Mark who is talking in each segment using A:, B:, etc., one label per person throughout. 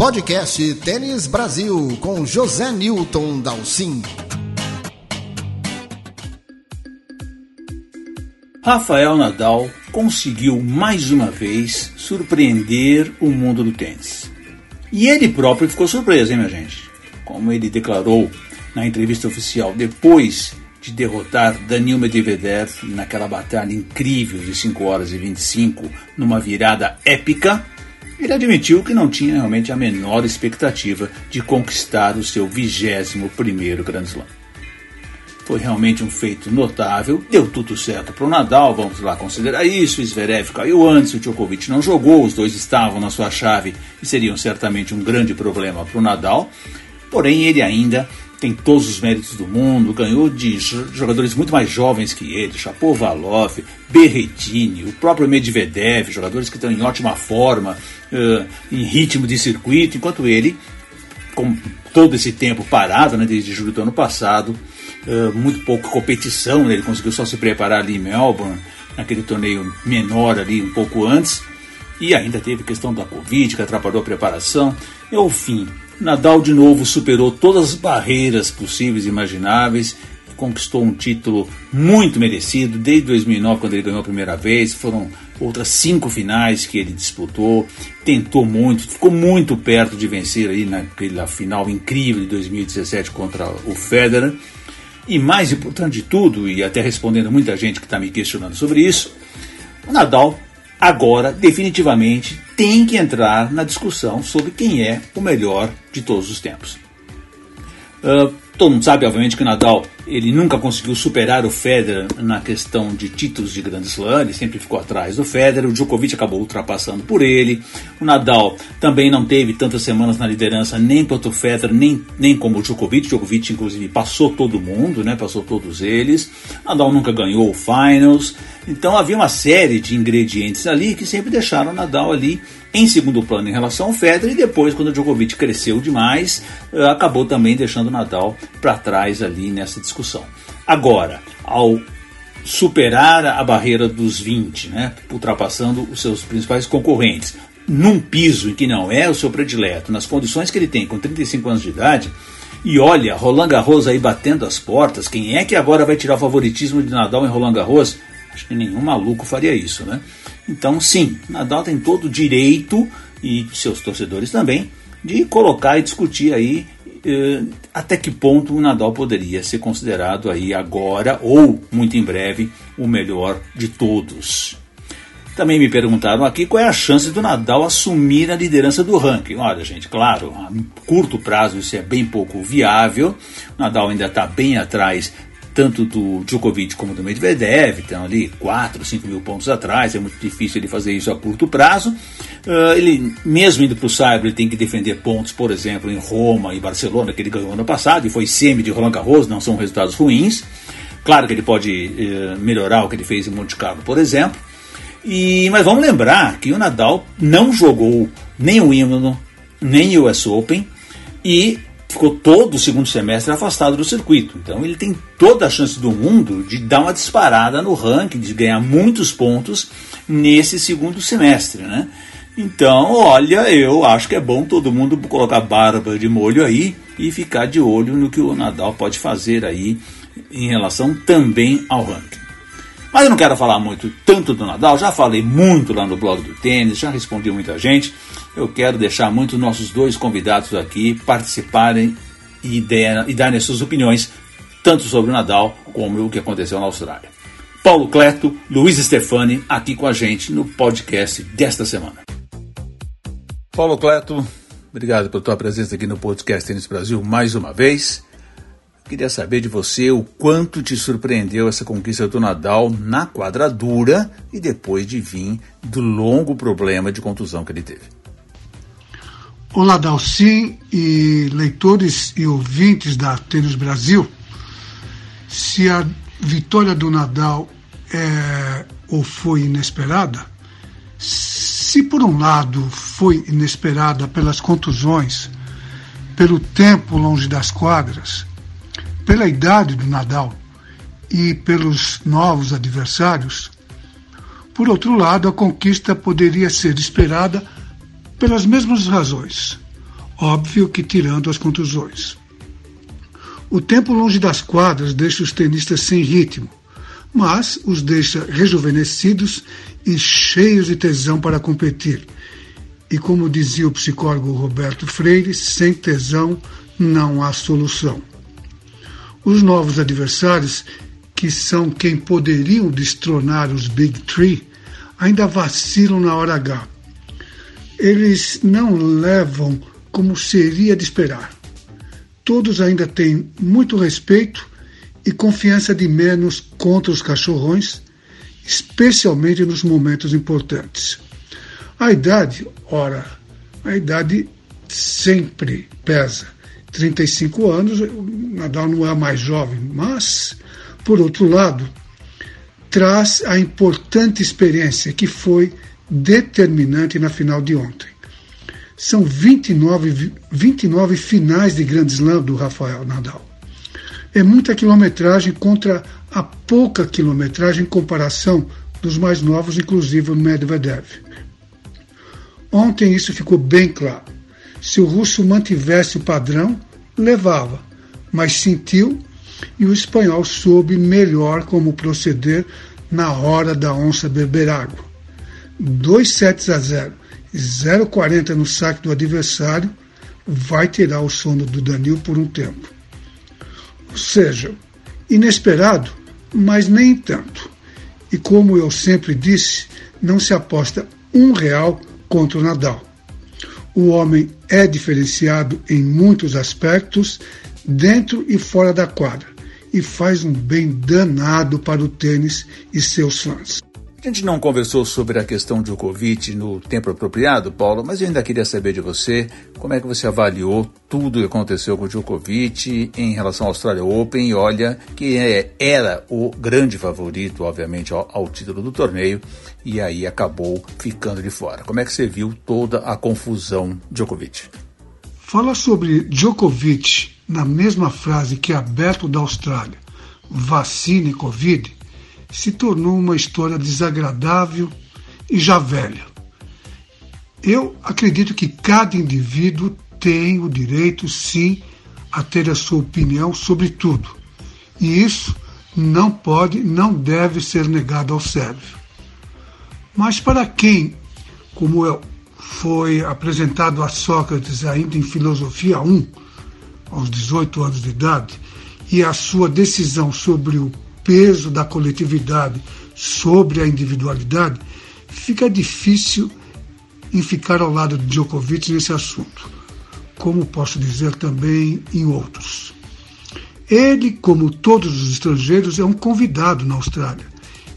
A: podcast Tênis Brasil com José Newton Dalcin.
B: Rafael Nadal conseguiu mais uma vez surpreender o mundo do tênis. E ele próprio ficou surpreso, hein, minha gente? Como ele declarou na entrevista oficial depois de derrotar Daniil Medvedev naquela batalha incrível de 5 horas e 25, numa virada épica, ele admitiu que não tinha realmente a menor expectativa de conquistar o seu 21 primeiro Grand Slam. Foi realmente um feito notável, deu tudo certo para o Nadal, vamos lá considerar isso. Zverev caiu antes, o Djokovic não jogou, os dois estavam na sua chave e seriam certamente um grande problema para o Nadal. Porém, ele ainda tem todos os méritos do mundo, ganhou de jogadores muito mais jovens que ele, Chapovalov, Berretini, o próprio Medvedev, jogadores que estão em ótima forma, uh, em ritmo de circuito, enquanto ele, com todo esse tempo parado, né, desde julho do ano passado, uh, muito pouca competição, né, ele conseguiu só se preparar ali em Melbourne, naquele torneio menor ali um pouco antes, e ainda teve questão da Covid que atrapalhou a preparação. Enfim, Nadal de novo superou todas as barreiras possíveis e imagináveis. Conquistou um título muito merecido desde 2009 quando ele ganhou a primeira vez. Foram outras cinco finais que ele disputou. Tentou muito ficou muito perto de vencer aí naquela final incrível de 2017 contra o Federer. E mais importante de tudo e até respondendo muita gente que está me questionando sobre isso o Nadal agora definitivamente tem que entrar na discussão sobre quem é o melhor de todos os tempos. Uh, todo mundo sabe, obviamente, que o Nadal ele nunca conseguiu superar o Federer na questão de títulos de Grand Slam, ele sempre ficou atrás do Federer, o Djokovic acabou ultrapassando por ele, o Nadal também não teve tantas semanas na liderança nem quanto o Federer, nem, nem como o Djokovic, o Djokovic inclusive passou todo mundo, né, passou todos eles, o Nadal nunca ganhou o Finals, então havia uma série de ingredientes ali que sempre deixaram o Nadal ali em segundo plano em relação ao Federer e depois quando o Djokovic cresceu demais, eh, acabou também deixando o Nadal para trás ali nessa discussão. Agora, ao superar a barreira dos 20, né, ultrapassando os seus principais concorrentes, num piso em que não é o seu predileto, nas condições que ele tem com 35 anos de idade, e olha, Roland Garros aí batendo as portas, quem é que agora vai tirar o favoritismo de Nadal em Roland Garros? Acho que nenhum maluco faria isso, né? Então, sim, Nadal tem todo o direito, e seus torcedores também, de colocar e discutir aí eh, até que ponto o Nadal poderia ser considerado aí agora ou muito em breve o melhor de todos. Também me perguntaram aqui qual é a chance do Nadal assumir a liderança do ranking. Olha, gente, claro, a curto prazo isso é bem pouco viável. O Nadal ainda está bem atrás tanto do Djokovic como do Medvedev, estão ali 4, 5 mil pontos atrás, é muito difícil ele fazer isso a curto prazo. Uh, ele, mesmo indo para o Cyber, ele tem que defender pontos, por exemplo, em Roma e Barcelona, que ele ganhou ano passado, e foi semi de Roland Garros, não são resultados ruins. Claro que ele pode uh, melhorar o que ele fez em Monte Carlo, por exemplo. E, mas vamos lembrar que o Nadal não jogou nem o Wimbledon, nem o US Open, e ficou todo o segundo semestre afastado do circuito. Então ele tem toda a chance do mundo de dar uma disparada no ranking, de ganhar muitos pontos nesse segundo semestre, né? Então, olha, eu acho que é bom todo mundo colocar barba de molho aí e ficar de olho no que o Nadal pode fazer aí em relação também ao ranking. Mas eu não quero falar muito tanto do Nadal, já falei muito lá no blog do tênis, já respondi muita gente eu quero deixar muito nossos dois convidados aqui participarem e, der, e darem suas opiniões, tanto sobre o Nadal como o que aconteceu na Austrália. Paulo Cleto, Luiz Stefani, aqui com a gente no podcast desta semana. Paulo Cleto, obrigado pela tua presença aqui no podcast Tênis Brasil mais uma vez. Queria saber de você o quanto te surpreendeu essa conquista do Nadal na quadradura e depois de vir do longo problema de contusão que ele teve.
C: Olá, Dalcin e leitores e ouvintes da Tênis Brasil. Se a vitória do Nadal é ou foi inesperada, se por um lado foi inesperada pelas contusões, pelo tempo longe das quadras, pela idade do Nadal e pelos novos adversários, por outro lado, a conquista poderia ser esperada pelas mesmas razões. óbvio que tirando as contusões. O tempo longe das quadras deixa os tenistas sem ritmo, mas os deixa rejuvenescidos e cheios de tesão para competir. E como dizia o psicólogo Roberto Freire, sem tesão não há solução. Os novos adversários, que são quem poderiam destronar os Big Three, ainda vacilam na hora H. Eles não levam como seria de esperar. Todos ainda têm muito respeito e confiança de menos contra os cachorrões, especialmente nos momentos importantes. A idade, ora, a idade sempre pesa. 35 anos, Nadal não é mais jovem, mas, por outro lado, traz a importante experiência que foi determinante na final de ontem. São 29, 29 finais de Grand Slam do Rafael Nadal. É muita quilometragem contra a pouca quilometragem em comparação dos mais novos, inclusive o Medvedev. Ontem isso ficou bem claro. Se o russo mantivesse o padrão, levava, mas sentiu e o espanhol soube melhor como proceder na hora da onça beber água. 2 sets a 0 0,40 no saque do adversário, vai tirar o sono do Danil por um tempo. Ou seja, inesperado, mas nem tanto. E como eu sempre disse, não se aposta um real contra o Nadal. O homem é diferenciado em muitos aspectos, dentro e fora da quadra, e faz um bem danado para o tênis e seus fãs.
B: A gente não conversou sobre a questão Djokovic no tempo apropriado, Paulo, mas eu ainda queria saber de você como é que você avaliou tudo o que aconteceu com o Djokovic em relação ao Australia Open e olha que é, era o grande favorito, obviamente, ao, ao título do torneio e aí acabou ficando de fora. Como é que você viu toda a confusão Djokovic?
C: Fala sobre Djokovic na mesma frase que aberto da Austrália, vacina e Covid, se tornou uma história desagradável e já velha. Eu acredito que cada indivíduo tem o direito, sim, a ter a sua opinião sobre tudo. E isso não pode, não deve ser negado ao Sérvio. Mas para quem, como eu, foi apresentado a Sócrates ainda em Filosofia 1, aos 18 anos de idade, e a sua decisão sobre o peso da coletividade sobre a individualidade, fica difícil em ficar ao lado de Djokovic nesse assunto, como posso dizer também em outros. Ele, como todos os estrangeiros, é um convidado na Austrália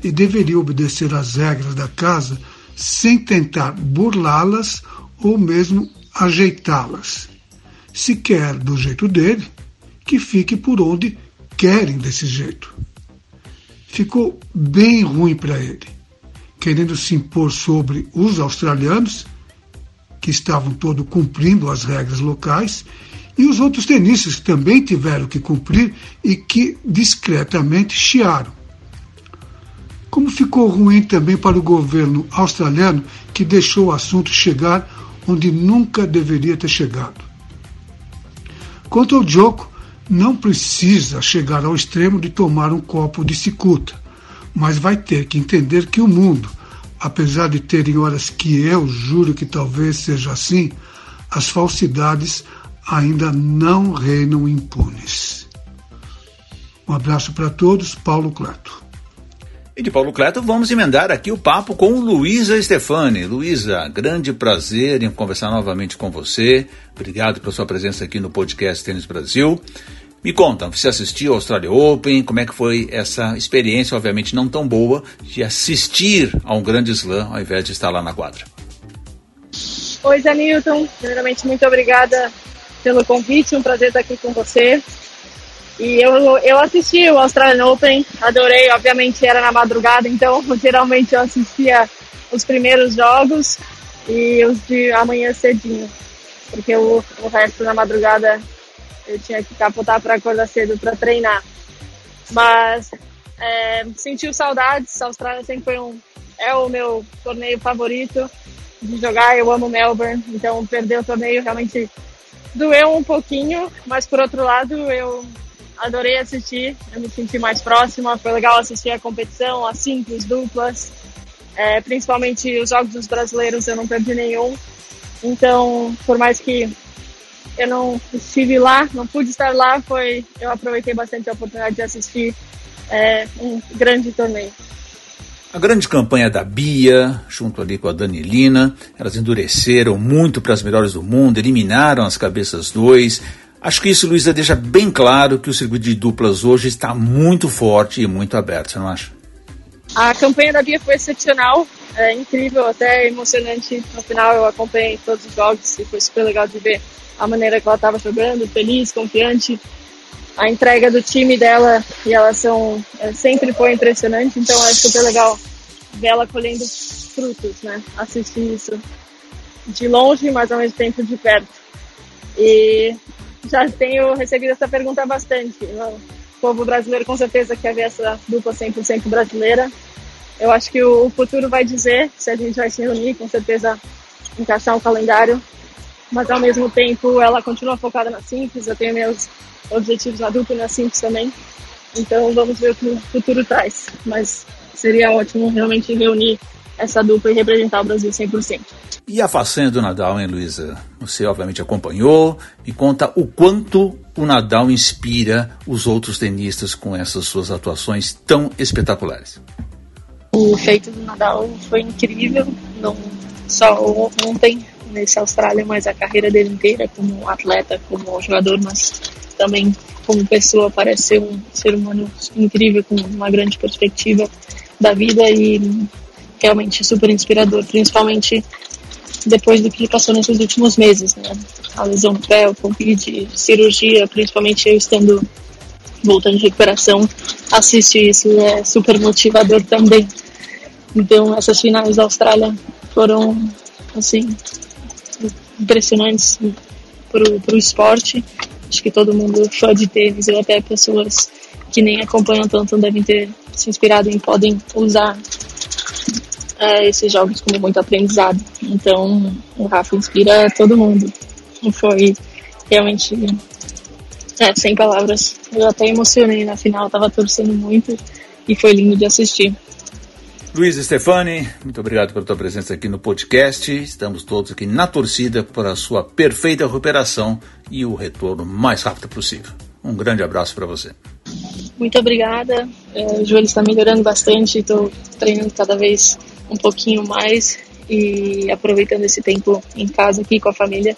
C: e deveria obedecer às regras da casa sem tentar burlá-las ou mesmo ajeitá-las. Se quer do jeito dele, que fique por onde querem desse jeito ficou bem ruim para ele, querendo se impor sobre os australianos, que estavam todos cumprindo as regras locais, e os outros tenistas que também tiveram que cumprir e que discretamente chiaram. Como ficou ruim também para o governo australiano, que deixou o assunto chegar onde nunca deveria ter chegado. Quanto ao Joko, não precisa chegar ao extremo de tomar um copo de cicuta, mas vai ter que entender que o mundo, apesar de terem horas que eu juro que talvez seja assim, as falsidades ainda não reinam impunes. Um abraço para todos, Paulo Cleto.
B: E de Paulo Cleto, vamos emendar aqui o papo com Luísa Stefani. Luísa, grande prazer em conversar novamente com você. Obrigado pela sua presença aqui no podcast Tênis Brasil. Me conta, você assistiu ao Australia Open? Como é que foi essa experiência, obviamente não tão boa, de assistir a um grande slam ao invés de estar lá na quadra?
D: Oi, Zé Newton. Primeiramente, muito obrigada pelo convite. Um prazer estar aqui com você. E eu, eu assisti o Australian Open, adorei, obviamente era na madrugada, então geralmente eu assistia os primeiros jogos e os de amanhã cedinho, porque o, o resto da madrugada eu tinha que capotar para acordar cedo para treinar. Mas é, sentiu saudades, a Austrália sempre foi um, é o meu torneio favorito de jogar, eu amo Melbourne, então perder o torneio realmente doeu um pouquinho, mas por outro lado eu adorei assistir, eu me senti mais próxima, foi legal assistir a competição, as simples, duplas, é, principalmente os jogos dos brasileiros eu não perdi nenhum. Então, por mais que eu não estive lá, não pude estar lá, foi eu aproveitei bastante a oportunidade de assistir é, um grande torneio.
B: A grande campanha da Bia, junto ali com a Danilina, elas endureceram muito para as melhores do mundo, eliminaram as cabeças dois. Acho que isso, Luísa, deixa bem claro que o circuito de duplas hoje está muito forte e muito aberto, você não acha?
D: A campanha da Bia foi excepcional, é incrível, até emocionante. No final eu acompanhei todos os jogos e foi super legal de ver a maneira que ela estava jogando, feliz, confiante. A entrega do time dela e elas são é, sempre foi impressionante, então é super legal ver ela colhendo frutos, né? Assistir isso de longe, mas ao mesmo tempo de perto. E já tenho recebido essa pergunta bastante. O povo brasileiro com certeza quer ver essa dupla 100% brasileira. Eu acho que o futuro vai dizer se a gente vai se reunir, com certeza encaixar um calendário mas ao mesmo tempo ela continua focada na simples, eu tenho meus objetivos na dupla e na simples também. Então vamos ver o que o futuro traz. Mas seria ótimo realmente reunir essa dupla e representar o Brasil 100%.
B: E a façanha do Nadal, hein, Luísa? Você obviamente acompanhou e conta o quanto o Nadal inspira os outros tenistas com essas suas atuações tão espetaculares.
D: O feito do Nadal foi incrível, não só ontem, nesse Austrália, mas a carreira dele inteira como atleta, como jogador, mas também como pessoa parece ser um ser humano incrível com uma grande perspectiva da vida e realmente super inspirador, principalmente depois do que ele passou nesses últimos meses, né? A lesão no pé, o Covid, cirurgia, principalmente eu estando voltando de recuperação, assistir isso é super motivador também. Então essas finais da Austrália foram assim impressionantes para o esporte. Acho que todo mundo fã de tênis, ou até pessoas que nem acompanham tanto devem ter se inspirado e podem usar é, esses jogos como muito aprendizado. Então, o Rafa inspira todo mundo. E foi realmente é, sem palavras. Eu até emocionei na final, estava torcendo muito e foi lindo de assistir.
B: Luiz Stefani, muito obrigado pela tua presença aqui no podcast. Estamos todos aqui na torcida para a sua perfeita recuperação e o retorno mais rápido possível. Um grande abraço para você.
D: Muito obrigada. É, o joelho está melhorando bastante, estou treinando cada vez um pouquinho mais e aproveitando esse tempo em casa aqui com a família.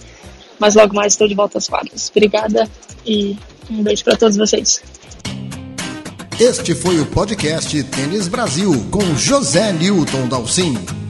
D: Mas logo mais estou de volta às quadras. Obrigada e um beijo para todos vocês.
A: Este foi o podcast Tênis Brasil com José Newton Dalcin.